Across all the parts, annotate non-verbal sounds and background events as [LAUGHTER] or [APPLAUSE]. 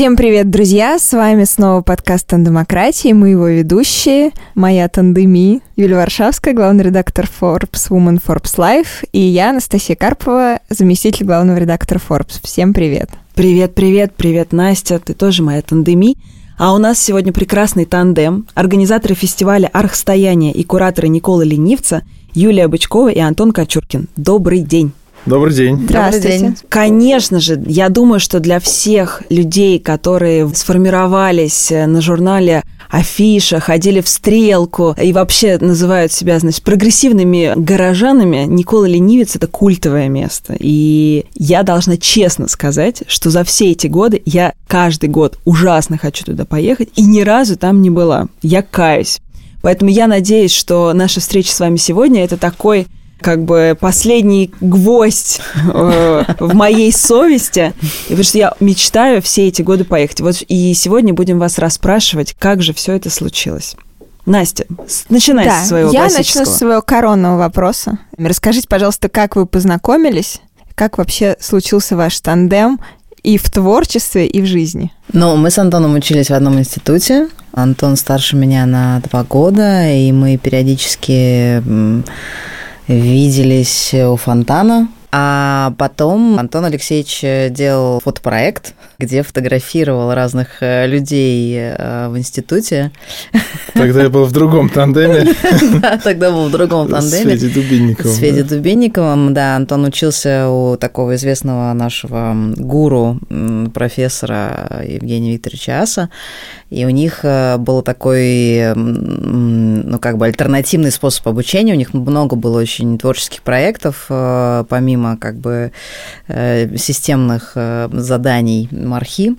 Всем привет, друзья! С вами снова подкаст «Тандемократии». Мы его ведущие. Моя тандеми Юлия Варшавская, главный редактор Forbes Woman Forbes Life. И я, Анастасия Карпова, заместитель главного редактора Forbes. Всем привет! Привет, привет, привет, Настя. Ты тоже моя тандеми. А у нас сегодня прекрасный тандем. Организаторы фестиваля «Архстояние» и кураторы Никола Ленивца Юлия Бычкова и Антон Кочуркин. Добрый день! Добрый день. Здравствуйте. Добрый день. Конечно же, я думаю, что для всех людей, которые сформировались э, на журнале Афиша, ходили в стрелку и вообще называют себя, значит, прогрессивными горожанами, Никола Ленивец – это культовое место. И я должна честно сказать, что за все эти годы я каждый год ужасно хочу туда поехать и ни разу там не была. Я каюсь. Поэтому я надеюсь, что наша встреча с вами сегодня – это такой как бы последний гвоздь э, в моей совести, потому что я мечтаю все эти годы поехать. Вот и сегодня будем вас расспрашивать, как же все это случилось. Настя, начинай да, с своего я начну с своего коронного вопроса. Расскажите, пожалуйста, как вы познакомились, как вообще случился ваш тандем и в творчестве, и в жизни? Ну, мы с Антоном учились в одном институте. Антон старше меня на два года, и мы периодически виделись у фонтана. А потом Антон Алексеевич делал фотопроект, где фотографировал разных э, людей э, в институте. Тогда я был в другом тандеме. [LAUGHS] Да, тогда был в другом тандеме. С Федей Дубинниковым. С Федей Дубинниковым, да. Антон учился у такого известного нашего гуру, профессора Евгения Викторовича Аса. И у них э, был такой, ну, как бы альтернативный способ обучения. У них много было очень творческих проектов, э, помимо как бы э, системных заданий мархи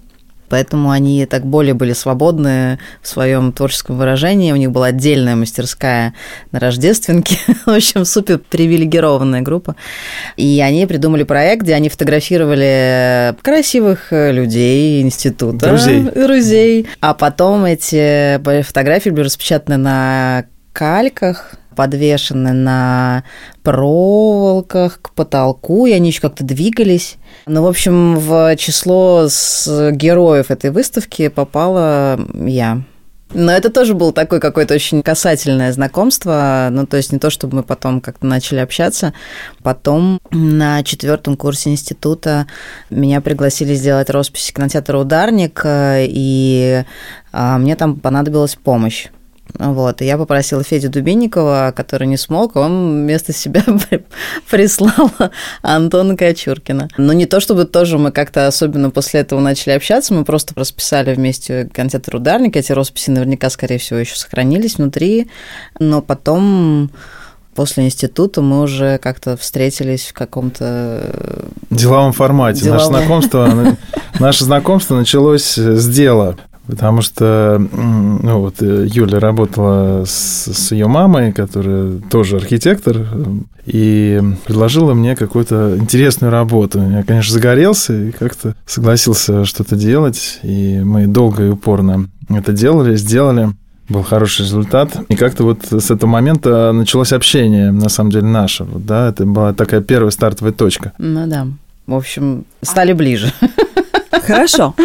поэтому они так более были свободны в своем творческом выражении. У них была отдельная мастерская на Рождественке. [LAUGHS] в общем, супер привилегированная группа. И они придумали проект, где они фотографировали красивых людей института. Друзей. Друзей. А потом эти фотографии были распечатаны на кальках, подвешены на проволоках к потолку, и они еще как-то двигались. Ну, в общем, в число с героев этой выставки попала я. Но это тоже было такое какое-то очень касательное знакомство. Ну, то есть не то, чтобы мы потом как-то начали общаться. Потом на четвертом курсе института меня пригласили сделать роспись кинотеатра «Ударник», и а, мне там понадобилась помощь. Вот, и я попросила Федю Дубинникова, который не смог, он вместо себя [LAUGHS] прислал Антона Кочуркина. Но не то, чтобы тоже мы как-то особенно после этого начали общаться, мы просто расписали вместе концерт ударник, эти росписи наверняка, скорее всего, еще сохранились внутри, но потом после института мы уже как-то встретились в каком-то деловом формате. Деловом. Наше знакомство, наше знакомство началось с дела. Потому что ну, вот э, Юля работала с, с ее мамой, которая тоже архитектор, и предложила мне какую-то интересную работу. Я, конечно, загорелся и как-то согласился что-то делать. И мы долго и упорно это делали, сделали. Был хороший результат. И как-то вот с этого момента началось общение, на самом деле, наше. Да, это была такая первая стартовая точка. Ну да. В общем, стали ближе. Хорошо.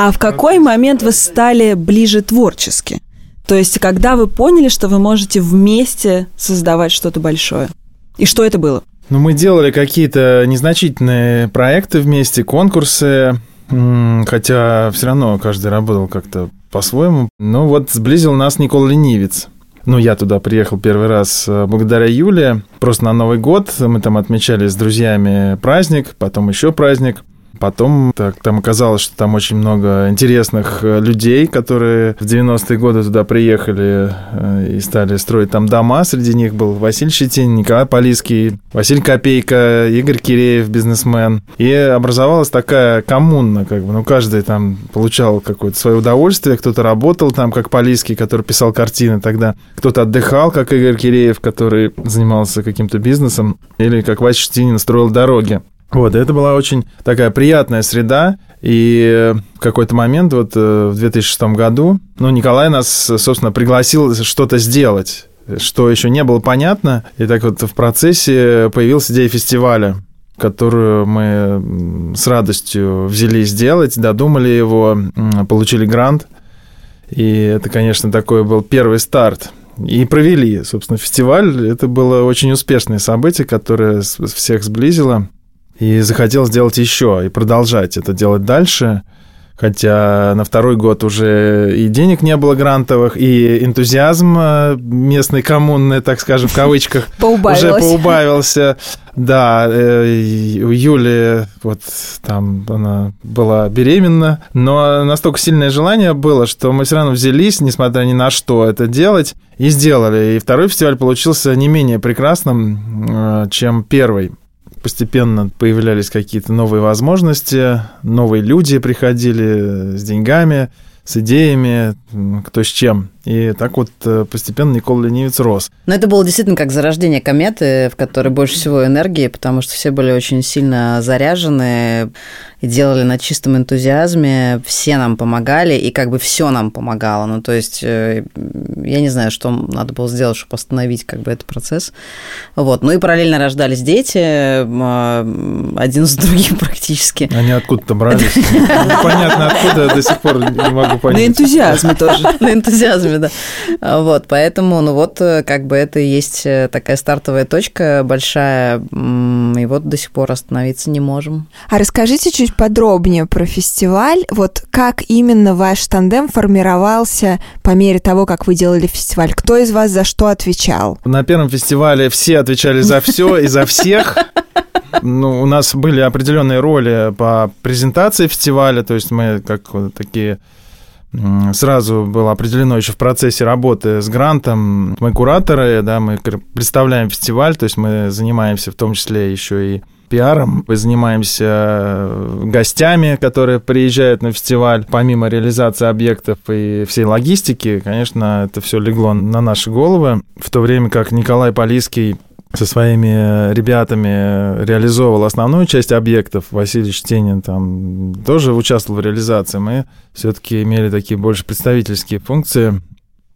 А в какой момент вы стали ближе творчески? То есть, когда вы поняли, что вы можете вместе создавать что-то большое? И что это было? Ну, мы делали какие-то незначительные проекты вместе, конкурсы, хотя все равно каждый работал как-то по-своему. Ну, вот сблизил нас Никола Ленивец. Ну, я туда приехал первый раз э, благодаря Юле. Просто на Новый год мы там отмечали с друзьями праздник, потом еще праздник. Потом так, там оказалось, что там очень много интересных э, людей, которые в 90-е годы туда приехали э, и стали строить там дома. Среди них был Василий Щетин, Николай Полиский, Василий Копейка, Игорь Киреев, бизнесмен. И образовалась такая коммуна, как бы, ну, каждый там получал какое-то свое удовольствие, кто-то работал там, как Полиский, который писал картины тогда, кто-то отдыхал, как Игорь Киреев, который занимался каким-то бизнесом, или как Вася Щетинин строил дороги. Вот, это была очень такая приятная среда, и в какой-то момент, вот э, в 2006 году, ну, Николай нас, собственно, пригласил что-то сделать, что еще не было понятно, и так вот в процессе появилась идея фестиваля. которую мы с радостью взялись делать, додумали его, получили грант. И это, конечно, такой был первый старт. И провели, собственно, фестиваль. Это было очень успешное событие, которое всех сблизило. И захотел сделать еще и продолжать это делать дальше – Хотя на второй год уже и денег не было грантовых, и энтузиазм э, местной коммуны, так скажем, в кавычках, [LAUGHS] уже поубавился. Да, э, у Юли вот там она была беременна, но настолько сильное желание было, что мы все равно взялись, несмотря ни на что, это делать, и сделали. И второй фестиваль получился не менее прекрасным, э, чем первый постепенно появлялись какие-то новые возможности, новые люди приходили с деньгами, с идеями, кто с чем. И так вот э, постепенно Никола Ленивец рос. Но это было действительно как зарождение кометы, в которой больше всего энергии, потому что все были очень сильно заряжены и делали на чистом энтузиазме. Все нам помогали, и как бы все нам помогало. Ну, то есть, э, я не знаю, что надо было сделать, чтобы остановить как бы этот процесс. Вот. Ну и параллельно рождались дети, а, один с другим [LAUGHS] практически. Они откуда-то брались. [LAUGHS] Непонятно откуда, до сих пор не могу понять. На энтузиазме тоже. На энтузиазме, да. Вот, поэтому, ну вот, э, как бы это и есть э, такая стартовая точка большая, и вот до сих пор остановиться не можем. А расскажите чуть подробнее про фестиваль. Вот как именно ваш тандем формировался по мере того, как вы делали фестиваль? Кто из вас за что отвечал? На первом фестивале все отвечали за все и за [LAUGHS] всех. Ну, у нас были определенные роли по презентации фестиваля, то есть мы как вот такие сразу было определено еще в процессе работы с грантом. Мы кураторы, да, мы представляем фестиваль, то есть мы занимаемся в том числе еще и пиаром. Мы занимаемся э, гостями, которые приезжают на фестиваль. Помимо реализации объектов и всей логистики, конечно, это все легло на наши головы. В то время как Николай Полиский со своими ребятами реализовывал основную часть объектов. Василий Штенин там тоже участвовал в реализации. Мы все-таки имели такие больше представительские функции.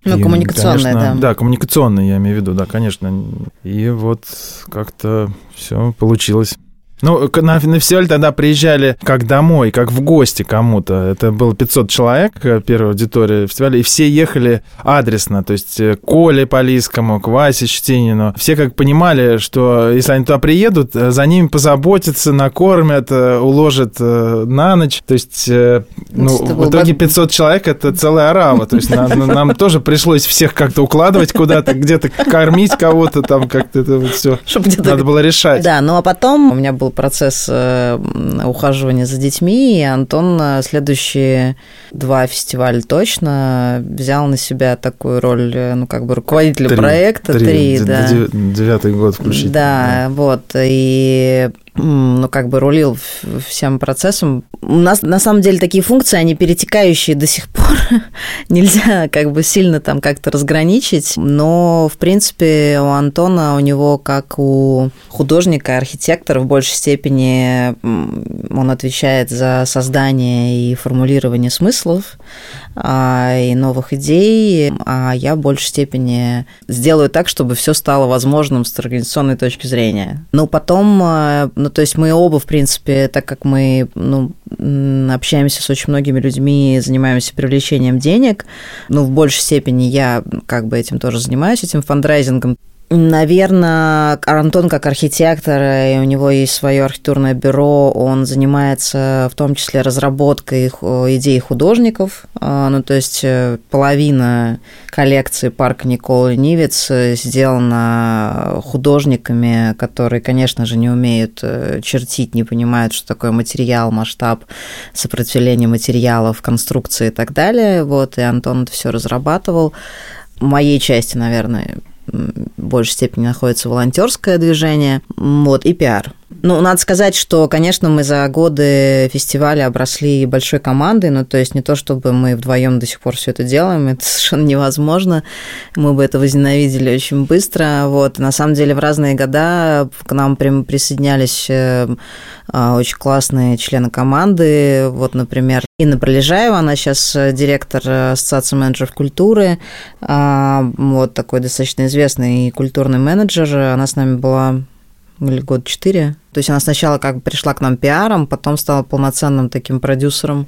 Ну, и, коммуникационные, конечно, да. Да, коммуникационные, я имею в виду, да, конечно. И вот как-то все получилось. Ну, на, на фестиваль тогда приезжали как домой, как в гости кому-то. Это было 500 человек, э, первая аудитория фестиваля, и все ехали адресно, то есть э, Коле Полийскому, к Васе Щетинину. Все как понимали, что если они туда приедут, э, за ними позаботятся, накормят, уложат на ночь. То есть, ну, в итоге 500 человек — это целая арава. То есть нам, нам тоже пришлось всех как-то укладывать куда-то, где-то кормить кого-то, там как-то это вот все надо было решать. Да, ну а потом у меня был процесс э, ухаживания за детьми, и Антон следующие два фестиваля точно взял на себя такую роль, э, ну, как бы руководителя три, проекта. Три, три да. Девятый год включительно. Да, да, вот, и ну, как бы рулил всем процессом. У нас, на самом деле, такие функции, они перетекающие до сих пор. [LAUGHS] Нельзя как бы сильно там как-то разграничить, но, в принципе, у Антона, у него, как у художника, архитектора, в большей степени он отвечает за создание и формулирование смыслов и новых идей, а я в большей степени сделаю так, чтобы все стало возможным с организационной точки зрения. Но потом а, ну, то есть мы оба, в принципе, так как мы ну, общаемся с очень многими людьми, занимаемся привлечением денег, ну, в большей степени я как бы этим тоже занимаюсь, этим фандрайзингом. Наверное, Антон как архитектор, и у него есть свое архитектурное бюро, он занимается в том числе разработкой идей художников. А, ну, то есть э, половина коллекции парка Николы Нивец сделана художниками, которые, конечно же, не умеют э, чертить, не понимают, что такое материал, масштаб, сопротивление материалов, конструкции и так далее. Вот, и Антон это все разрабатывал. В моей части, наверное, в большей степени находится волонтерское движение, вот, и пиар. Ну, надо сказать, что, конечно, мы за годы фестиваля обросли большой командой, ну, то есть не то, чтобы мы вдвоем до сих пор все это делаем, это [LAUGHS] совершенно невозможно, мы бы это возненавидели очень быстро, вот, на самом деле в разные года к нам прям присоединялись э, а, очень классные члены команды, вот, например, Инна Пролежаева, она сейчас директор Ассоциации менеджеров культуры, а, вот такой достаточно известный культурный менеджер, она с нами была год четыре То есть она сначала как бы пришла к нам пиаром, потом стала полноценным таким продюсером.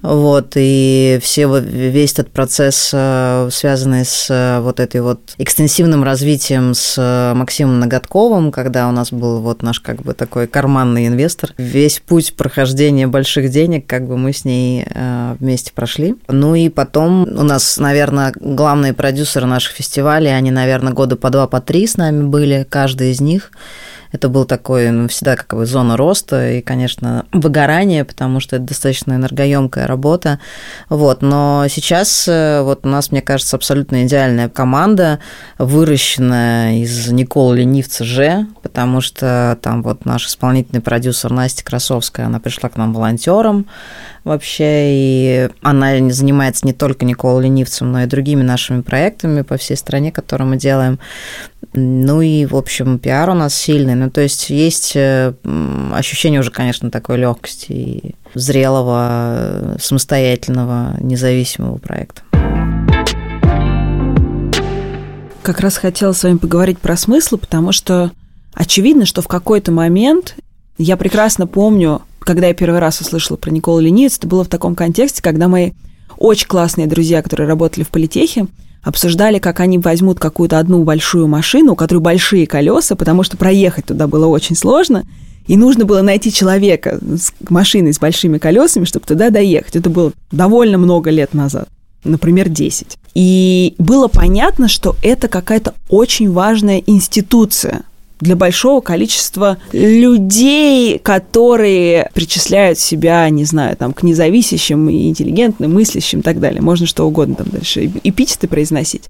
Вот, и все, весь этот процесс, э, связанный с э, вот этой вот экстенсивным развитием с э, Максимом Ноготковым, когда у нас был вот наш как бы такой карманный инвестор, весь путь прохождения больших денег, как бы мы с ней вместе прошли. Ну и потом у нас, наверное, главные продюсеры наших фестивалей, они, наверное, года по два, по три с нами были, каждый из них. Это был такой, ну, всегда как бы зона роста и, конечно, выгорание, потому что это достаточно энергоемкая работа. Вот. Но сейчас э, вот у нас, мне кажется, абсолютно идеальная команда, выращенная из Никола Ленивца Ж, потому что там вот наш исполнительный продюсер Настя Красовская, она пришла к нам волонтером, вообще, и она занимается не только Николой Ленивцем, но и другими нашими проектами по всей стране, которые мы делаем. Ну и, в общем, пиар у нас сильный. Ну, то есть есть э, ощущение уже, конечно, такой легкости и зрелого, самостоятельного, независимого проекта. Как раз хотела с вами поговорить про смысл, потому что очевидно, что в какой-то момент я прекрасно помню когда я первый раз услышала про Николу Ленивец, это было в таком контексте, когда мои очень классные друзья, которые работали в политехе, обсуждали, как они возьмут какую-то одну большую машину, у которой большие колеса, потому что проехать туда было очень сложно, и нужно было найти человека с машиной с большими колесами, чтобы туда доехать. Это было довольно много лет назад, например, 10. И было понятно, что это какая-то очень важная институция – для большого количества людей, которые причисляют себя, не знаю, там, к независящим и интеллигентным, мыслящим и так далее. Можно что угодно там дальше эпитеты произносить.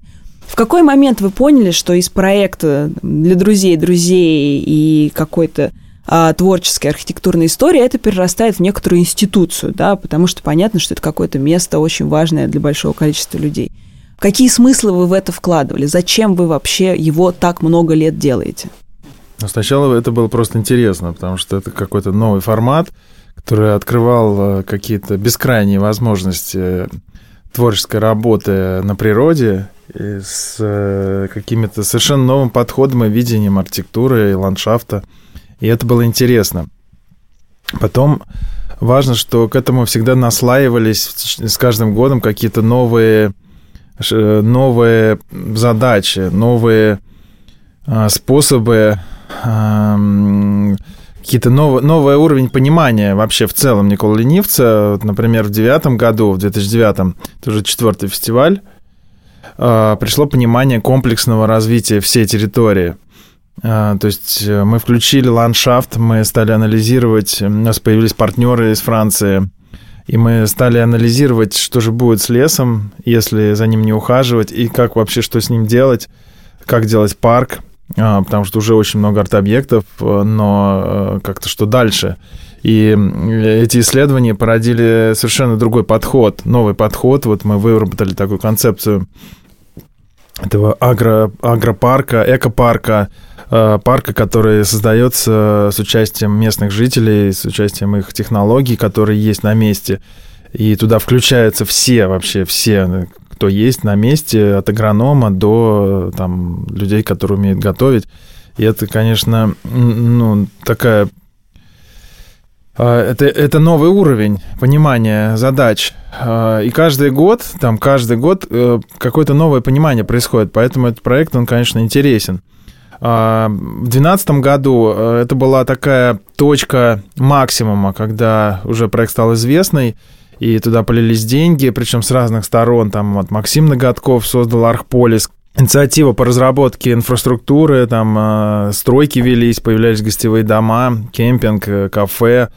В какой момент вы поняли, что из проекта для друзей друзей и какой-то а, творческой архитектурной истории это перерастает в некоторую институцию, да, потому что понятно, что это какое-то место очень важное для большого количества людей. Какие смыслы вы в это вкладывали? Зачем вы вообще его так много лет делаете? Но сначала это было просто интересно, потому что это какой-то новый формат, который открывал э, какие-то бескрайние возможности творческой работы на природе с э, какими-то совершенно новым подходом и видением архитектуры и ландшафта. И это было интересно. Потом важно, что к этому всегда наслаивались с каждым годом какие-то новые, новые задачи, новые а, способы какие-то новый, новый уровень понимания вообще в целом Никола Ленивца. Вот, например, в девятом году, в 2009, это уже четвертый фестиваль, а, пришло понимание комплексного развития всей территории. А, то есть э, мы включили ландшафт, мы стали анализировать, у нас появились партнеры из Франции, и мы стали анализировать, что же будет с лесом, если за ним не ухаживать, и как вообще, что с ним делать, как делать парк – потому что уже очень много арт-объектов, э, но э, как-то что дальше? И эти исследования породили совершенно другой подход, новый подход. Вот мы выработали такую концепцию этого агро, агропарка, экопарка, э, парка, который создается с участием местных жителей, с участием их технологий, которые есть на месте. И туда включаются все вообще, все кто есть на месте, от агронома до там, людей, которые умеют готовить. И это, конечно, ну, такая... А, это, это новый уровень понимания задач. А, и каждый год, там, каждый год э, какое-то новое понимание происходит. Поэтому этот проект, он, конечно, интересен. А, в 2012 году э, это была такая точка максимума, когда уже проект стал известный, и туда полились деньги, причем с разных сторон. Там вот Максим Ноготков создал Архполис, инициатива по разработке инфраструктуры, там э, стройки велись, появлялись гостевые дома, кемпинг, э, кафе,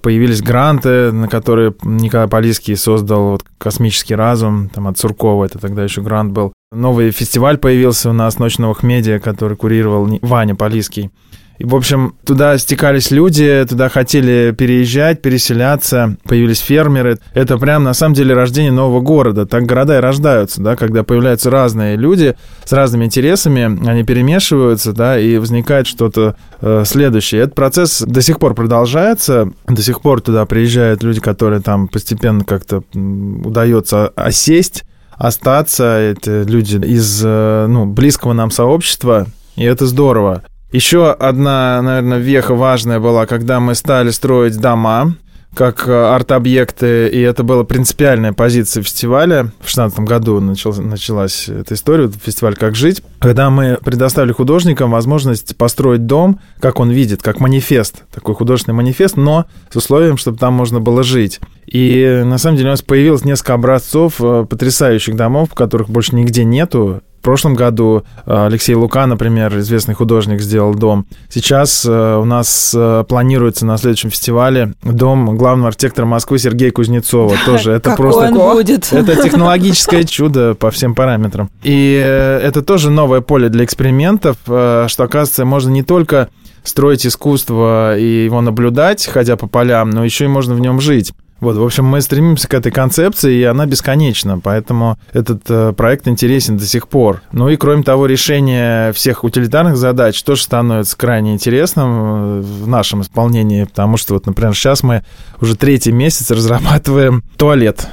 появились гранты, на которые Николай Полиский создал вот, «Космический разум», там от Суркова, это тогда еще грант был. Новый фестиваль появился у нас «Ночь новых медиа», который курировал Ваня Полиский. И, в общем, туда стекались люди, туда хотели переезжать, переселяться, появились фермеры. Это прям, на самом деле, рождение нового города. Так города и рождаются, да, когда появляются разные люди с разными интересами, они перемешиваются, да, и возникает что-то э, следующее. Этот процесс до сих пор продолжается, до сих пор туда приезжают люди, которые там постепенно как-то удается осесть, остаться. Это люди из, э, ну, близкого нам сообщества, и это здорово. Еще одна, наверное, веха важная была, когда мы стали строить дома как э, арт-объекты, и это была принципиальная позиция фестиваля. В 2016 году начал, началась эта история, фестиваль «Как жить», когда мы предоставили художникам возможность построить дом, как он видит, как манифест, такой художественный манифест, но с условием, чтобы там можно было жить. И на самом деле у нас появилось несколько образцов э, потрясающих домов, которых больше нигде нету. В прошлом году э, Алексей Лука, например, известный художник, сделал дом. Сейчас э, у нас э, планируется на следующем фестивале дом главного архитектора Москвы Сергея Кузнецова. [LAUGHS] Тоже это просто... будет? Это технологическое чудо по всем параметрам. И это тоже новое поле для экспериментов, что, оказывается, можно не только строить искусство и его наблюдать, ходя по полям, но еще и можно в нем жить. Вот, в общем, мы стремимся к этой концепции, и она бесконечна, поэтому этот э, проект интересен до сих пор. Ну и, кроме того, решение всех утилитарных задач тоже становится крайне интересным э, в нашем исполнении, потому что, вот, например, сейчас мы уже третий месяц разрабатываем туалет.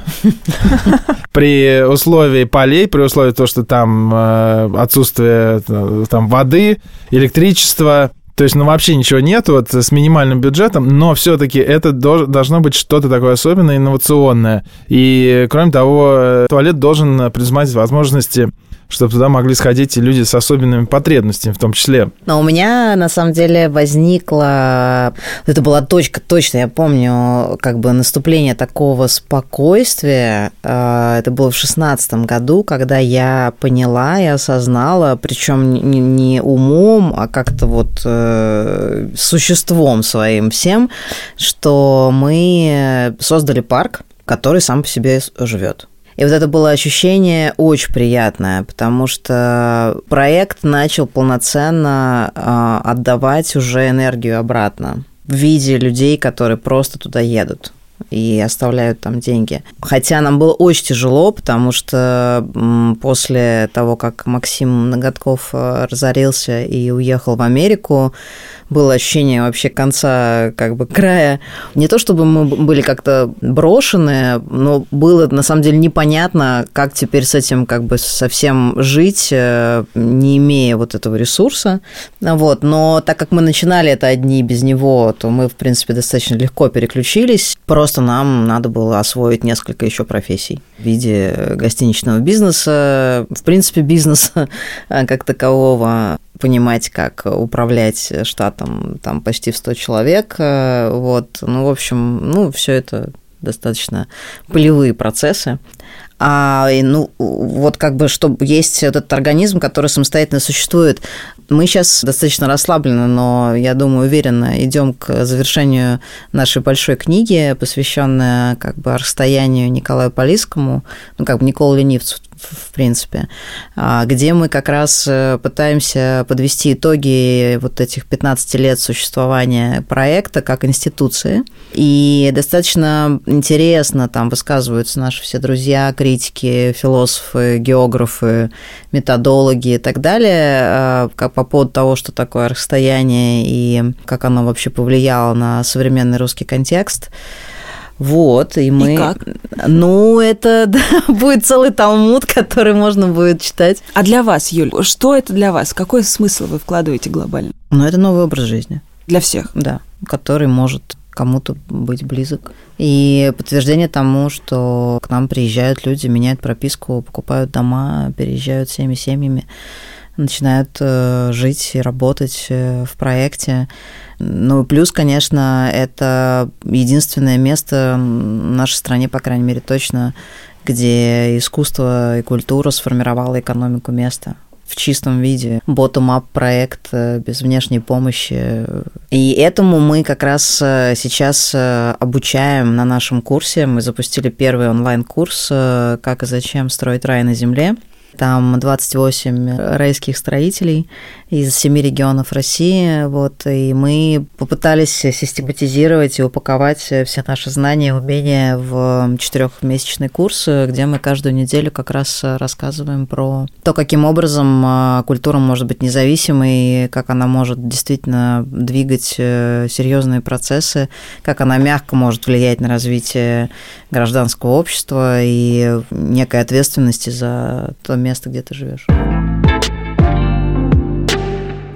При условии полей, при условии того, что там э, отсутствие там, воды, электричества, то есть, ну, вообще ничего нет вот с минимальным бюджетом, но все-таки это должно быть что-то такое особенное, инновационное. И, кроме того, э, туалет должен предусматривать возможности чтобы туда могли сходить и люди с особенными потребностями в том числе. Но у меня, на самом деле, возникла... Это была точка, точно, я помню, как бы наступление такого спокойствия. А, это было в шестнадцатом году, когда я поняла и осознала, причем не умом, а как-то вот э, существом своим всем, что мы создали парк, который сам по себе живет. И вот это было ощущение очень приятное, потому что проект начал полноценно а, отдавать уже энергию обратно в виде людей, которые просто туда едут и оставляют там деньги. Хотя нам было очень тяжело, потому что после того, как Максим Ноготков э, разорился и уехал в Америку, было ощущение вообще конца как бы края. Не то чтобы мы были как-то брошены, но было на самом деле непонятно, как теперь с этим как бы совсем жить, э, не имея вот этого ресурса. Вот. Но так как мы начинали это одни без него, то мы, в принципе, достаточно легко переключились. Просто нам надо было освоить несколько еще профессий в виде гостиничного бизнеса, в принципе, бизнеса [LAUGHS] как такового понимать, как управлять штатом там почти в 100 человек. Э, вот. Ну, в общем, ну, все это достаточно полевые процессы. А, ну, вот как бы, что есть этот организм, который самостоятельно существует. Мы сейчас достаточно расслабленно, но, я думаю, уверенно идем к завершению нашей большой книги, посвященной как бы расстоянию Николаю Полискому, ну, как бы Николу Ленивцу в принципе, а, где мы как раз э, пытаемся подвести итоги вот этих 15 лет существования проекта как институции. И достаточно интересно там высказываются наши все друзья, критики, философы, географы, методологи и так далее, как по поводу того, что такое расстояние и как оно вообще повлияло на современный русский контекст. Вот, и мы... И как? Ну, это [LAUGHS] да, будет целый талмуд, который можно будет читать. А для вас, Юль, что это для вас? Какой смысл вы вкладываете глобально? Ну, это новый образ жизни. Для всех? Да, который может кому-то быть близок. И подтверждение тому, что к нам приезжают люди, меняют прописку, покупают дома, переезжают всеми семьями, начинают э, жить и работать э, в проекте. Ну, плюс, конечно, это единственное место в нашей стране, по крайней мере, точно, где искусство и культура сформировала экономику места в чистом виде. Bottom-up проект э, без внешней помощи. И этому мы как раз сейчас обучаем на нашем курсе. Мы запустили первый онлайн-курс «Как и зачем строить рай на земле». Там 28 райских строителей из семи регионов России. Вот, и мы попытались систематизировать и упаковать все наши знания и умения в четырехмесячный курс, где мы каждую неделю как раз рассказываем про то, каким образом а, культура может быть независимой, как она может действительно двигать э, серьезные процессы, как она мягко может влиять на развитие гражданского общества и некой ответственности за то место, где ты живешь.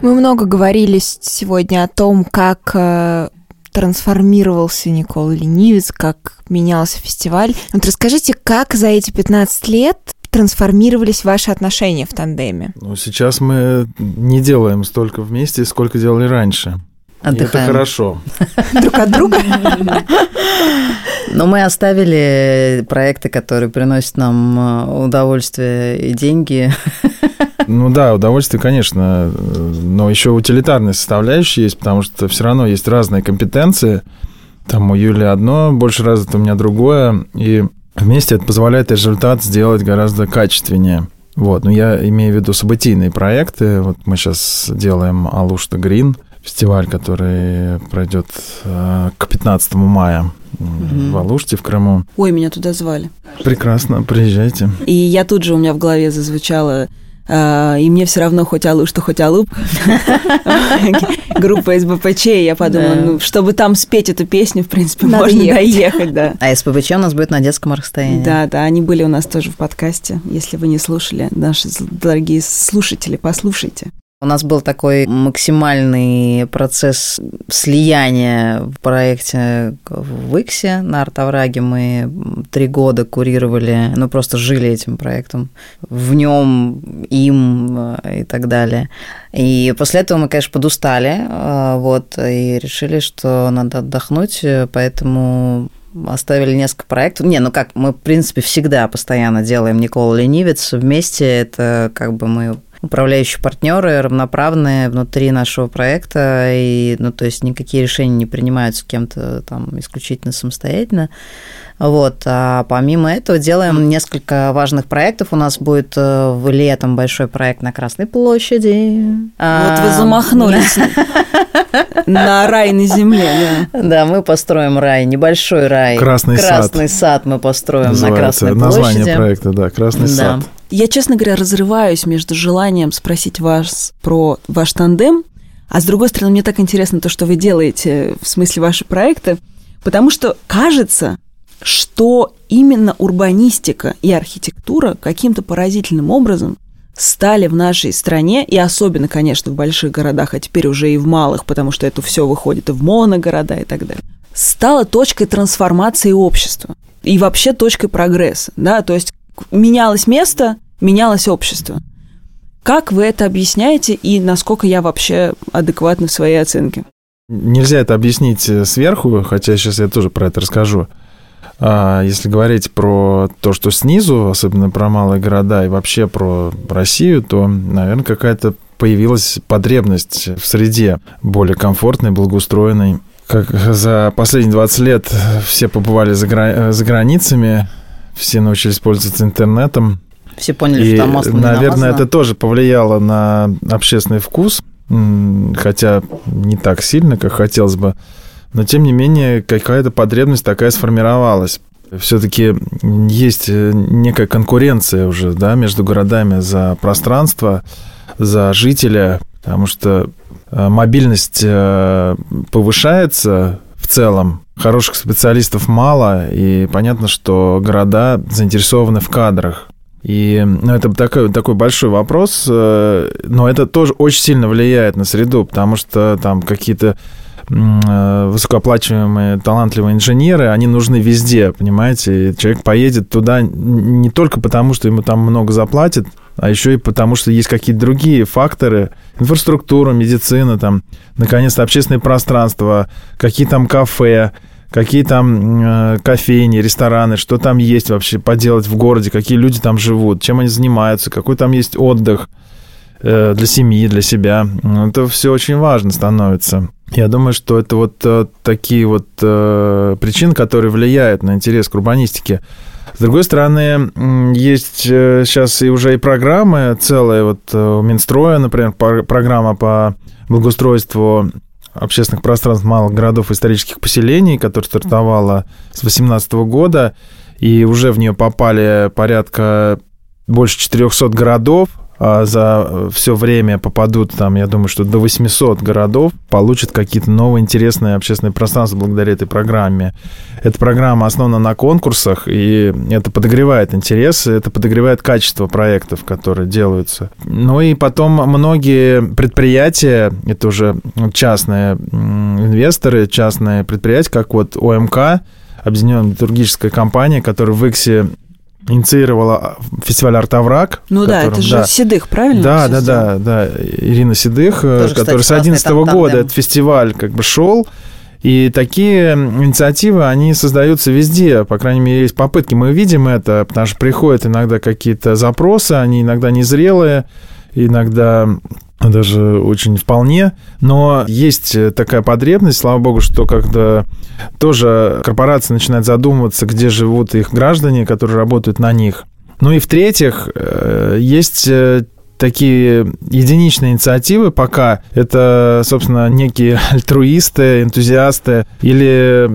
Мы много говорили сегодня о том, как э, трансформировался Никола Ленивец, как менялся фестиваль. Вот расскажите, как за эти 15 лет трансформировались ваши отношения в тандеме? Ну, сейчас мы не делаем столько вместе, сколько делали раньше. Отдыхаем. Это хорошо. [LAUGHS] Друг от друга? Но мы оставили проекты, которые приносят нам э, удовольствие и деньги. [LAUGHS] Ну да, удовольствие, конечно, но еще утилитарная составляющая есть, потому что все равно есть разные компетенции. Там у Юли одно больше развито, у меня другое, и вместе это позволяет результат сделать гораздо качественнее. Вот, но я имею в виду событийные проекты. Вот мы сейчас делаем Алушта Грин, фестиваль, который пройдет э, к 15 мая в Алуште в Крыму. Ой, меня туда звали. Прекрасно, приезжайте. И я тут же у меня в голове зазвучало а, и мне все равно хоть Алу, что хоть Алуп. Группа СБПЧ, я подумала, ну, чтобы там спеть эту песню, в принципе, можно доехать, да. А СПБЧ у нас будет на детском расстоянии. Да, да, они были у нас тоже в подкасте. Если вы не слушали, наши дорогие слушатели, послушайте. У нас был такой максимальный процесс слияния в проекте в Иксе на Артовраге. Мы три года курировали, ну просто жили этим проектом. В нем, им э, и так далее. И после этого мы, конечно, подустали, э, вот, и решили, что надо отдохнуть, поэтому оставили несколько проектов. Не, ну как, мы, в принципе, всегда постоянно делаем Никола Ленивец вместе. Это как бы мы управляющие партнеры равноправные внутри нашего проекта, и, ну, то есть никакие решения не принимаются кем-то там исключительно самостоятельно. Вот. А помимо этого делаем несколько важных проектов. У нас будет э, в летом большой проект на Красной площади. Вот вы замахнулись на рай на земле, да. Да, мы построим рай, небольшой рай. Красный сад. Красный сад мы построим на Красной площади. Название проекта, да, Красный сад. Я, честно говоря, разрываюсь между желанием спросить вас про ваш тандем, а с другой стороны, мне так интересно то, что вы делаете в смысле ваши проекты, потому что кажется, что именно урбанистика и архитектура каким-то поразительным образом стали в нашей стране, и особенно, конечно, в больших городах, а теперь уже и в малых, потому что это все выходит и в моногорода и так далее, стала точкой трансформации общества и вообще точкой прогресса, да, то есть менялось место, менялось общество. Как вы это объясняете и насколько я вообще адекватна в своей оценке? Нельзя это объяснить э, сверху, хотя сейчас я тоже про это расскажу. А если говорить про то, что снизу, особенно про малые города и вообще про Россию, то, наверное, какая-то появилась потребность в среде более комфортной, благоустроенной. Как за последние 20 лет все побывали за, гра... за границами, все научились пользоваться интернетом. Все поняли, и, что там масло Наверное, это тоже повлияло на общественный вкус, хотя не так сильно, как хотелось бы. Но, тем не менее, какая-то потребность такая сформировалась. Все-таки есть э, некая конкуренция уже да, между городами за пространство, за жителя, потому что э, мобильность э, повышается в целом, хороших специалистов мало, и понятно, что города заинтересованы в кадрах. И ну, это такой, такой большой вопрос, но это тоже очень сильно влияет на среду, потому что там какие-то Э, высокооплачиваемые, талантливые инженеры, они нужны везде, понимаете? И человек поедет туда не только потому, что ему там много заплатят, а еще и потому, что есть какие-то другие факторы, инфраструктура, медицина, там, наконец-то общественное пространство, какие там кафе, какие там э, кофейни, рестораны, что там есть вообще поделать в городе, какие люди там живут, чем они занимаются, какой там есть отдых э, для семьи, для себя. Это все очень важно становится. Я думаю, что это вот э, такие вот э, причины, которые влияют на интерес к урбанистике. С другой стороны, есть э, сейчас и уже и программы целые, вот у Минстроя, например, программа по благоустройству общественных пространств малых городов и исторических поселений, которая стартовала с 2018 года, и уже в нее попали порядка больше 400 городов, за все время попадут там, я думаю, что до 800 городов получат какие-то новые интересные общественные пространства благодаря этой программе. Эта программа основана на конкурсах, и это подогревает интересы, это подогревает качество проектов, которые делаются. Ну и потом многие предприятия, это уже частные инвесторы, частные предприятия, как вот ОМК, Объединенная литургическая компания, которая в Иксе инициировала фестиваль «Артовраг». Ну да, это же да, Седых, правильно? Да, да, да, да, Ирина Седых, э, Тоже, который кстати, с 2011 года этот фестиваль как бы шел. И такие инициативы, они создаются везде, по крайней мере, есть попытки. Мы видим это, потому что приходят иногда какие-то запросы, они иногда незрелые, иногда даже очень вполне. Но есть такая потребность, слава богу, что когда тоже корпорации начинают задумываться, где живут их граждане, которые работают на них. Ну и в-третьих, э, есть э, такие единичные инициативы пока. Это, собственно, некие [LAUGHS] альтруисты, энтузиасты или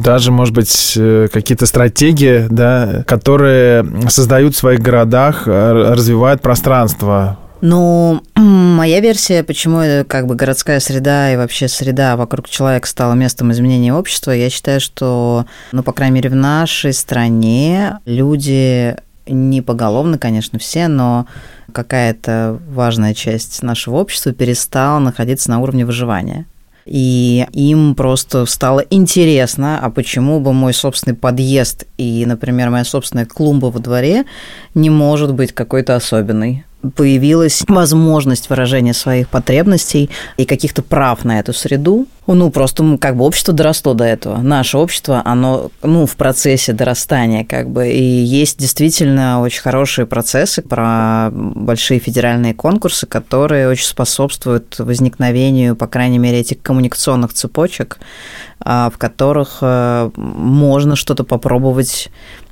даже, может быть, э, какие-то стратегии, да, которые создают в своих городах, развивают пространство ну, [CLEARS THROAT] моя версия, почему как бы городская среда и вообще среда вокруг человека стала местом изменения общества, я считаю, что, ну, по крайней мере, в нашей стране люди не поголовно, конечно, все, но какая-то важная часть нашего общества перестала находиться на уровне выживания. И им просто стало интересно, а почему бы мой собственный подъезд и, например, моя собственная клумба во дворе не может быть какой-то особенной появилась возможность выражения своих потребностей и каких-то прав на эту среду. Ну, просто как бы общество доросло до этого. Наше общество, оно, ну, в процессе дорастания, как бы, и есть действительно очень хорошие процессы про большие федеральные конкурсы, которые очень способствуют возникновению, по крайней мере, этих коммуникационных цепочек, а, в которых э, можно что-то попробовать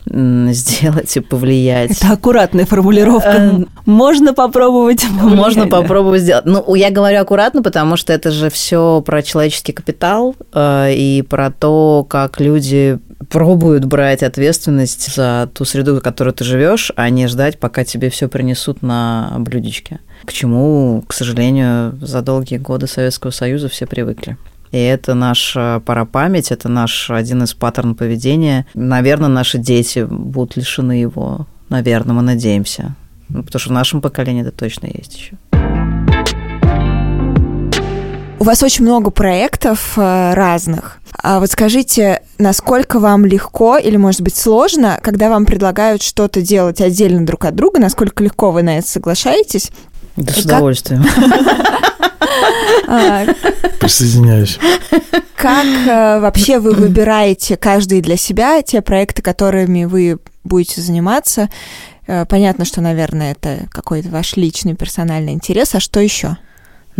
[LAUGHS] сделать и повлиять. Это аккуратная формулировка. Э, можно попробовать. Можно попробовать сделать. Ну, я говорю аккуратно, потому что это же все про человеческий капитал э, и про то, как люди пробуют брать ответственность за ту среду, в которой ты живешь, а не ждать, пока тебе все принесут на блюдечке. К чему, к сожалению, за долгие годы Советского Союза все привыкли. И это наша парапамять, это наш один из паттерн поведения. Наверное, наши дети будут лишены его. Наверное, мы надеемся. Ну, потому что в нашем поколении это точно есть еще. У вас очень много проектов э, разных. А вот скажите, насколько вам легко или, может быть, сложно, когда вам предлагают что-то делать отдельно друг от друга, насколько легко вы на это соглашаетесь? Да, с удовольствием. [LAUGHS] А, Присоединяюсь. Как э, вообще вы выбираете каждый для себя те проекты, которыми вы будете заниматься? Э, понятно, что, наверное, это какой-то ваш личный персональный интерес, а что еще?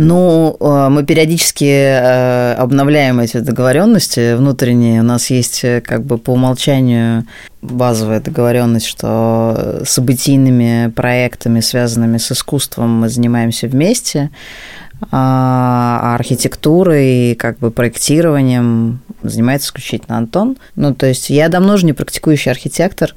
Ну, э, мы периодически обновляем эти договоренности внутренние. У нас есть как бы по умолчанию базовая договоренность, что событийными проектами, связанными с искусством, мы занимаемся вместе. А архитектурой и как бы проектированием занимается исключительно Антон. Ну, то есть я давно уже не практикующий архитектор,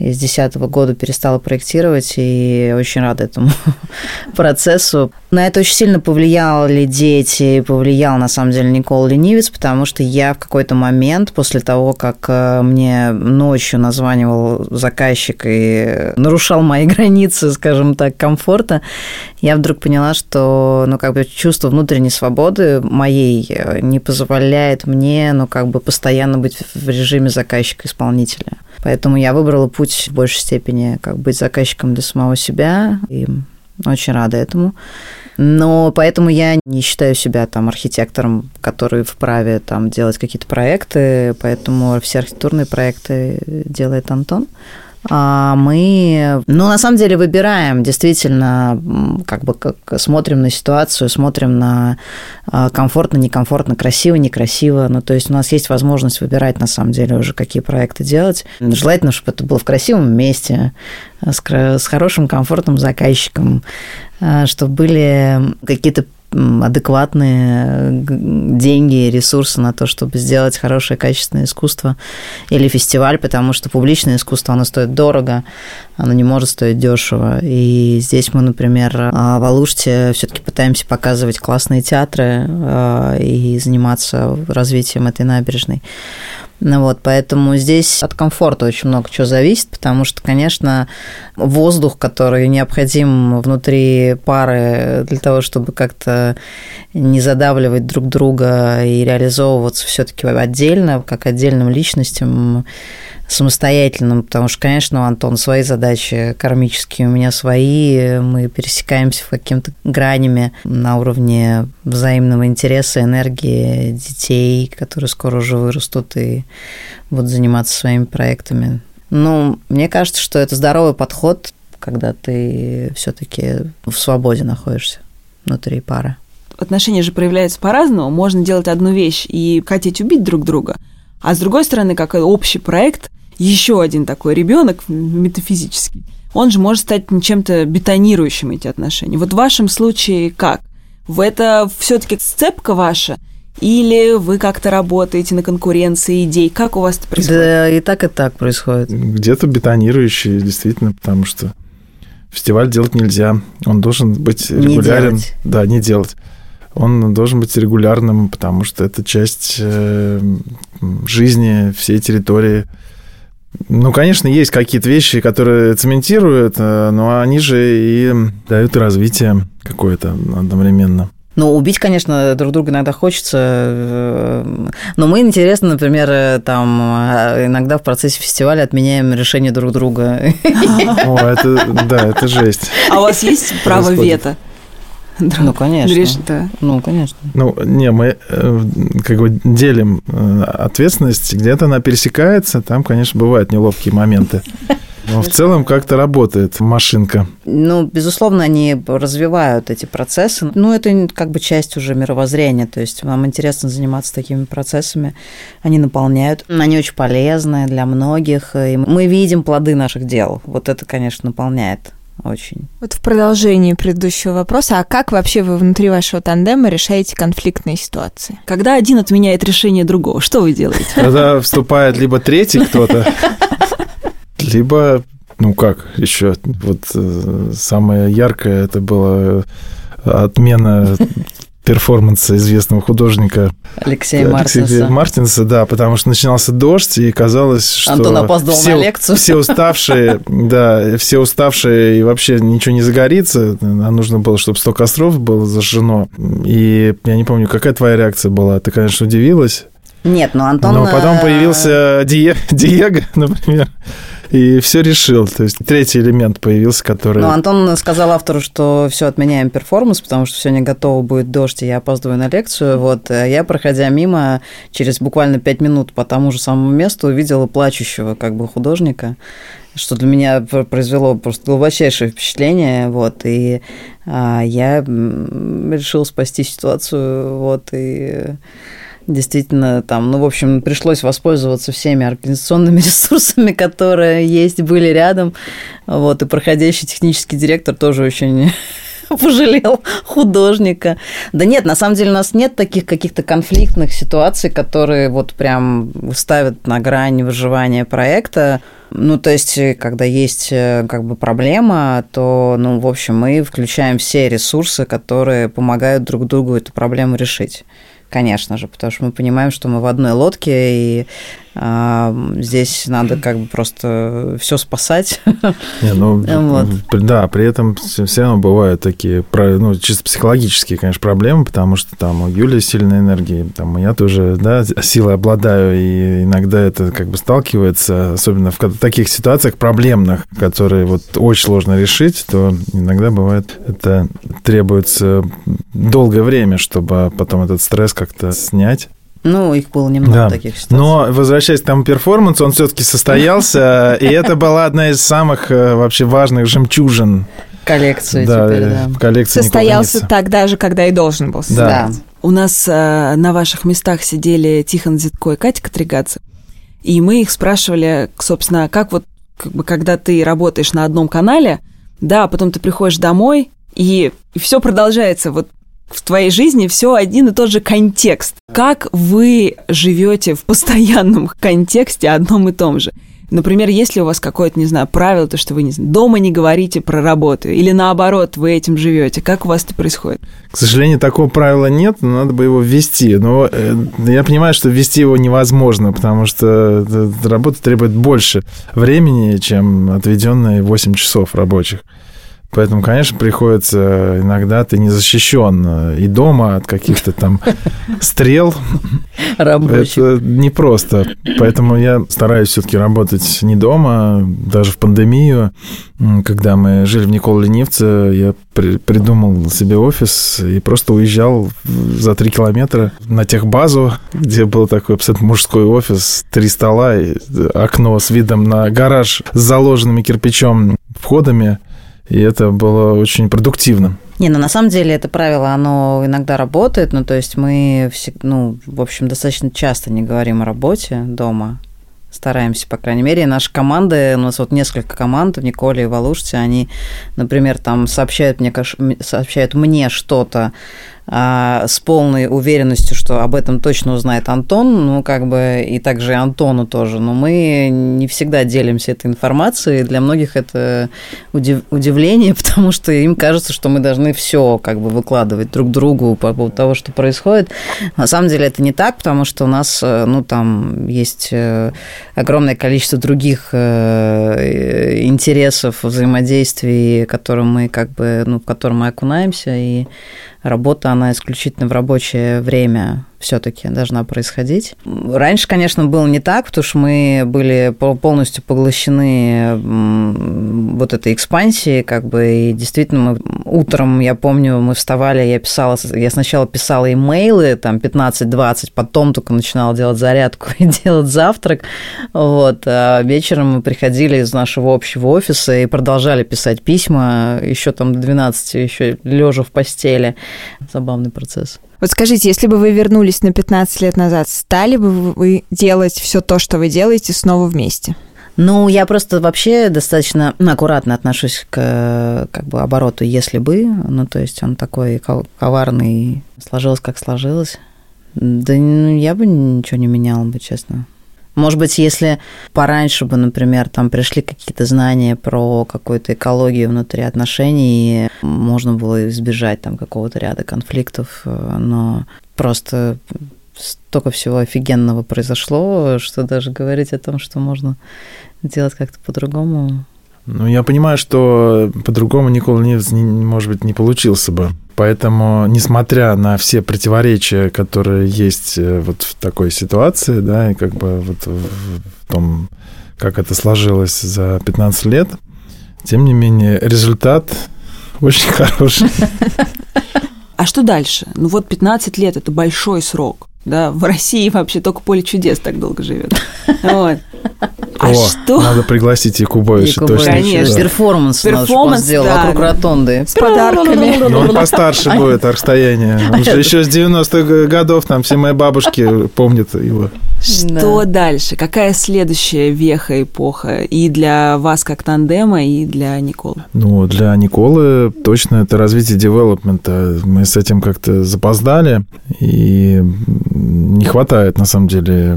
с 2010 года перестала проектировать и очень рада этому [LAUGHS] процессу. На это очень сильно повлияли дети, повлиял на самом деле Никола Ленивец, потому что я в какой-то момент после того, как э, мне ночью названивал заказчик и нарушал мои [LAUGHS] границы, скажем так, комфорта, я вдруг поняла, что ну, как бы чувство внутренней свободы моей э, не позволяет мне ну, как бы постоянно быть в режиме заказчика-исполнителя. Поэтому я выбрала путь в большей степени как быть заказчиком для самого себя, и очень рада этому. Но поэтому я не считаю себя там архитектором, который вправе там делать какие-то проекты, поэтому все архитектурные проекты делает Антон. А мы, ну, на самом деле выбираем, действительно, как бы как смотрим на ситуацию, смотрим на а, комфортно, некомфортно, красиво, некрасиво. Ну, то есть у нас есть возможность выбирать, на самом деле, уже какие проекты делать. Желательно, чтобы это было в красивом месте, с, с хорошим, комфортным заказчиком, а, чтобы были какие-то адекватные деньги, ресурсы на то, чтобы сделать хорошее, качественное искусство или фестиваль, потому что публичное искусство, оно стоит дорого, оно не может стоить дешево. И здесь мы, например, в Алуште все-таки пытаемся показывать классные театры а, и заниматься развитием этой набережной. Ну вот, поэтому здесь от комфорта очень много чего зависит, потому что, конечно, воздух, который необходим внутри пары для того, чтобы как-то не задавливать друг друга и реализовываться все-таки отдельно, как отдельным личностям, самостоятельным, потому что, конечно, у Антона свои задачи кармические, у меня свои, мы пересекаемся какими-то гранями на уровне взаимного интереса, энергии детей, которые скоро уже вырастут и будут заниматься своими проектами. Ну, мне кажется, что это здоровый подход, когда ты все-таки в свободе находишься внутри пары. Отношения же проявляются по-разному. Можно делать одну вещь и хотеть убить друг друга. А с другой стороны, как общий проект, еще один такой ребенок метафизический, он же может стать чем-то бетонирующим эти отношения. Вот в вашем случае как? В это все-таки сцепка ваша? Или вы как-то работаете на конкуренции идей? Как у вас это происходит? Да, и так, и так происходит. Где-то бетонирующие, действительно, потому что фестиваль делать нельзя. Он должен быть регулярен. Не делать. Да, не делать. Он должен быть регулярным, потому что это часть э, жизни всей территории ну, конечно, есть какие-то вещи, которые цементируют, э, но они же и дают развитие какое-то одновременно. Ну, убить, конечно, друг друга иногда хочется. Э, но мы, интересно, например, э, там иногда в процессе фестиваля отменяем решение друг друга. О, это, да, это жесть. А у вас есть право вето? Ну, конечно. Реш... Да. Ну, конечно. Ну, не, мы э, как бы делим э, ответственность, где-то она пересекается, там, конечно, бывают неловкие моменты. Но в целом как-то работает машинка. Ну, безусловно, они развивают эти процессы. Ну, это как бы часть уже мировоззрения. То есть вам интересно заниматься такими процессами. Они наполняют. Они очень полезны для многих. И мы видим плоды наших дел. Вот это, конечно, наполняет очень. Вот в продолжении предыдущего вопроса, а как вообще вы внутри вашего тандема решаете конфликтные ситуации? Когда один отменяет решение другого, что вы делаете? Когда вступает либо третий кто-то, [LAUGHS] либо, ну как еще, вот э, самое яркое это было отмена перформанса известного художника Алексея Мартинса. Алексея Мартинса, да, потому что начинался дождь, и казалось, что... Антон опоздал все, на лекцию. Все уставшие, [LAUGHS] да, все уставшие, и вообще ничего не загорится, нужно было, чтобы 100 костров было зажжено. И я не помню, какая твоя реакция была? Ты, конечно, удивилась. Нет, но Антон... Но потом э, появился Диего, [LAUGHS] например, и все решил. То есть третий элемент появился, который... Ну, Антон сказал автору, что все отменяем перформанс, потому что не готово, будет дождь, и я опаздываю на лекцию. Вот а я, проходя мимо, через буквально пять минут по тому же самому месту увидела плачущего как бы художника что для меня произвело просто глубочайшее впечатление, вот, и а, я решил спасти ситуацию, вот, и действительно там, ну, в общем, пришлось воспользоваться всеми организационными [LAUGHS] ресурсами, которые есть, были рядом. Вот, и проходящий технический директор тоже очень [LAUGHS] пожалел художника. Да нет, на самом деле у нас нет таких каких-то конфликтных ситуаций, которые вот прям ставят на грань выживания проекта. Ну, то есть, когда есть э, как бы проблема, то, ну, в общем, мы включаем все ресурсы, которые помогают друг другу эту проблему решить конечно же, потому что мы понимаем, что мы в одной лодке, и здесь надо как бы просто все спасать. Не, ну, [LAUGHS] вот. Да, при этом все равно бывают такие, ну, чисто психологические, конечно, проблемы, потому что там у Юли сильная энергия, там я тоже, да, силой обладаю, и иногда это как бы сталкивается, особенно в таких ситуациях проблемных, которые вот очень сложно решить, то иногда бывает, это требуется долгое время, чтобы потом этот стресс как-то снять. Ну, их было немного да. таких ситуаций. Но, возвращаясь к тому перформансу, он все-таки состоялся, и это была одна из самых э, вообще важных жемчужин коллекции да, теперь, да. В коллекции Состоялся тогда же, когда и должен был. Да. да. У нас э, на ваших местах сидели Тихон Зитко и Катя Катригадзе, и мы их спрашивали, собственно, как вот, как бы, когда ты работаешь на одном канале, да, а потом ты приходишь домой, И все продолжается. Вот в твоей жизни все один и тот же контекст. Как вы живете в постоянном [LAUGHS] контексте одном и том же? Например, если у вас какое-то, не знаю, правило, то, что вы не, дома не говорите про работу, или наоборот, вы этим живете, как у вас это происходит? К сожалению, такого правила нет, но надо бы его ввести. Но э, я понимаю, что ввести его невозможно, потому что э, работа требует больше времени, чем отведенные 8 часов рабочих. Поэтому, конечно, приходится иногда ты не защищен э, и дома от каких-то там стрел. [LAUGHS] Рабочих. Это непросто. Поэтому я стараюсь все-таки работать не дома, даже в пандемию. Когда мы жили в Никол Ленивце, я при придумал себе офис и просто уезжал за три километра на техбазу, где был такой абсолютно мужской офис, три стола, и окно с видом на гараж с заложенными кирпичом входами. И это было очень продуктивно. Не, ну на самом деле это правило, оно иногда работает, ну то есть мы, всегда, ну, в общем, достаточно часто не говорим о работе дома, стараемся, по крайней мере. И наши команды, у нас вот несколько команд в Николе и в они, например, там сообщают мне, сообщают мне что-то с полной уверенностью, что об этом точно узнает Антон, ну, как бы, и также Антону тоже. Но мы не всегда делимся этой информацией. Для многих это удив- удивление, [LAUGHS] потому что им кажется, что мы должны все как бы выкладывать друг другу по поводу того, что происходит. На самом деле это не так, потому что у нас, э, ну, там есть э, огромное количество других э, интересов, взаимодействий, которым мы как бы, ну, в котором мы окунаемся, и работа, она исключительно в рабочее время все-таки должна происходить. Раньше, конечно, было не так, потому что мы были полностью поглощены вот этой экспансией, как бы, и действительно мы утром, я помню, мы вставали, я писала, я сначала писала имейлы, там, 15-20, потом только начинала делать зарядку [LAUGHS] и делать завтрак, вот, а вечером мы приходили из нашего общего офиса и продолжали писать письма, еще там до 12, еще лежа в постели. Забавный процесс. Вот скажите, если бы вы вернулись на 15 лет назад, стали бы вы делать все то, что вы делаете, снова вместе? Ну, я просто вообще достаточно аккуратно отношусь к как бы обороту «если бы». Ну, то есть он такой коварный, сложилось как сложилось. Да ну, я бы ничего не меняла бы, честно. Может быть, если пораньше бы, например, там пришли какие-то знания про какую-то экологию внутри отношений, можно было избежать там какого-то ряда конфликтов, но просто столько всего офигенного произошло, что даже говорить о том, что можно делать как-то по-другому. Ну, я понимаю, что по-другому Никола Нивз, может быть, не получился бы. Поэтому, несмотря на все противоречия, которые есть э, вот в такой ситуации, да, и как бы вот в том, как это сложилось за 15 лет, тем не менее, результат [LAUGHS] очень хороший. А что дальше? Ну вот 15 лет – это большой срок. Да, в России вообще только поле чудес так долго живет. [LAUGHS] Вот. А О, что? Надо пригласить Якубовича, точно. Конечно. Перформанс, Перформанс сделал да. вокруг ротонды. С подарками. Но он постарше будет, Архстояния. Он же еще с 90-х годов, там все мои бабушки помнят его. Что дальше? Какая следующая веха, эпоха и для вас как тандема, и для Николы? Ну, для Николы точно это развитие девелопмента. Мы с этим как-то запоздали, и не хватает, на самом деле,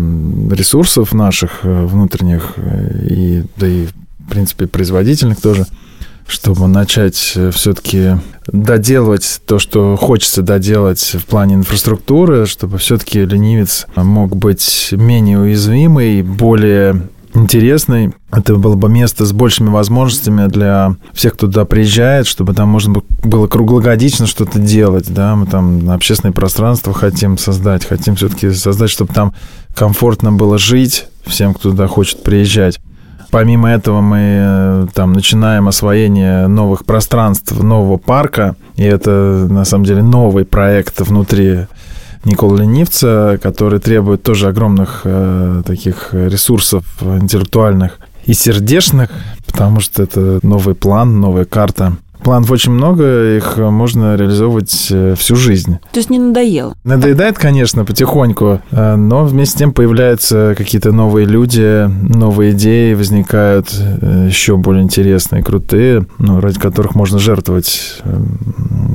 ресурсов наших э, внутренних, и, да и, в принципе, производительных тоже, чтобы начать э, все-таки доделывать то, что хочется доделать в плане инфраструктуры, чтобы все-таки ленивец мог быть менее уязвимый, более интересный. Это было бы место с большими возможностями для всех, кто туда приезжает, чтобы там можно было круглогодично что-то делать. Да? Мы там общественное пространство хотим создать, хотим все-таки создать, чтобы там комфортно было жить всем, кто туда хочет приезжать. Помимо этого мы э, там начинаем освоение новых пространств, нового парка, и это на самом деле новый проект внутри Никола Ленивца, который требует тоже огромных э, таких ресурсов интеллектуальных и сердечных, потому что это новый план, новая карта планов очень много, их можно реализовывать э, всю жизнь. То есть не надоело? Надоедает, конечно, потихоньку, э, но вместе с тем появляются какие-то новые люди, новые идеи возникают, э, еще более интересные, крутые, ну, ради которых можно жертвовать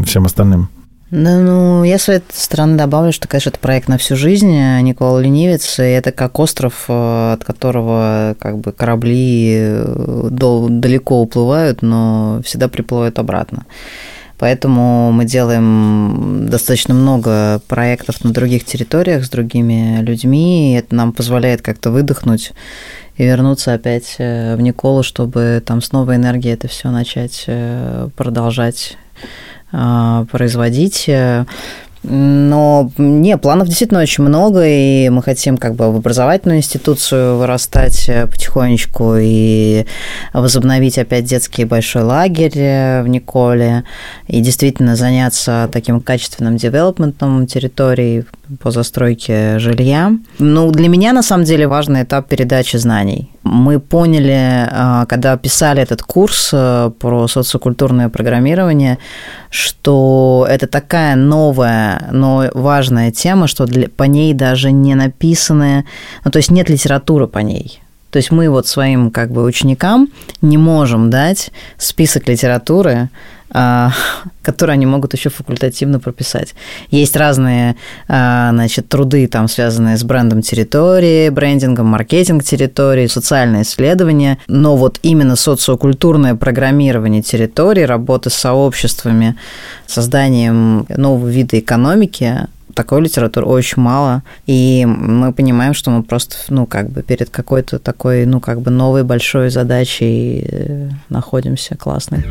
всем остальным. Да, ну, я с своей стороны добавлю, что, конечно, это проект на всю жизнь. Никола Ленивец, и это как остров, э, от которого как бы корабли э, далеко уплывают, но всегда приплывают обратно. Поэтому мы делаем достаточно много проектов на других территориях с другими людьми, и это нам позволяет как-то выдохнуть и вернуться опять э, в Николу, чтобы там с новой энергией это все начать продолжать производить. Э, но не, планов действительно очень много, и мы хотим как бы в образовательную институцию вырастать э, потихонечку и возобновить опять детский большой лагерь э, в Николе, и действительно заняться таким качественным девелопментом территории по застройке жилья. Ну, для меня на самом деле важный этап передачи знаний мы поняли, а, когда писали этот курс э, про социокультурное программирование, что это такая новая, но важная тема, что для, по ней даже не написаны, ну, то есть нет литературы по ней. То есть мы вот своим как бы ученикам не можем дать список литературы, которые они могут еще факультативно прописать. Есть разные а, значит, труды, там, связанные с брендом территории, брендингом, маркетинг территории, социальные исследования, но вот именно социокультурное программирование территории, работа с сообществами, созданием нового вида экономики, такой литературы очень мало, и мы понимаем, что мы просто, ну, как бы перед какой-то такой, ну, как бы новой большой задачей э, находимся классной.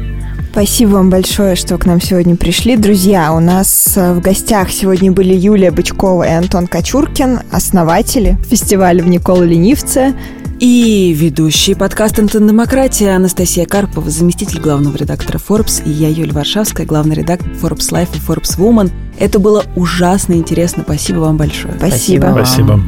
Спасибо вам большое, что к нам сегодня пришли. Друзья, у нас э, в гостях сегодня были Юлия Бычкова и Антон Кочуркин, основатели фестиваля в Никола Ленивце. И ведущий подкаста «Демократия» Анастасия Карпова, заместитель главного редактора Forbes, и я, Юлия Варшавская, главный редактор Forbes Life и Forbes Woman. Это было ужасно интересно. Спасибо вам большое. Спасибо. Спасибо.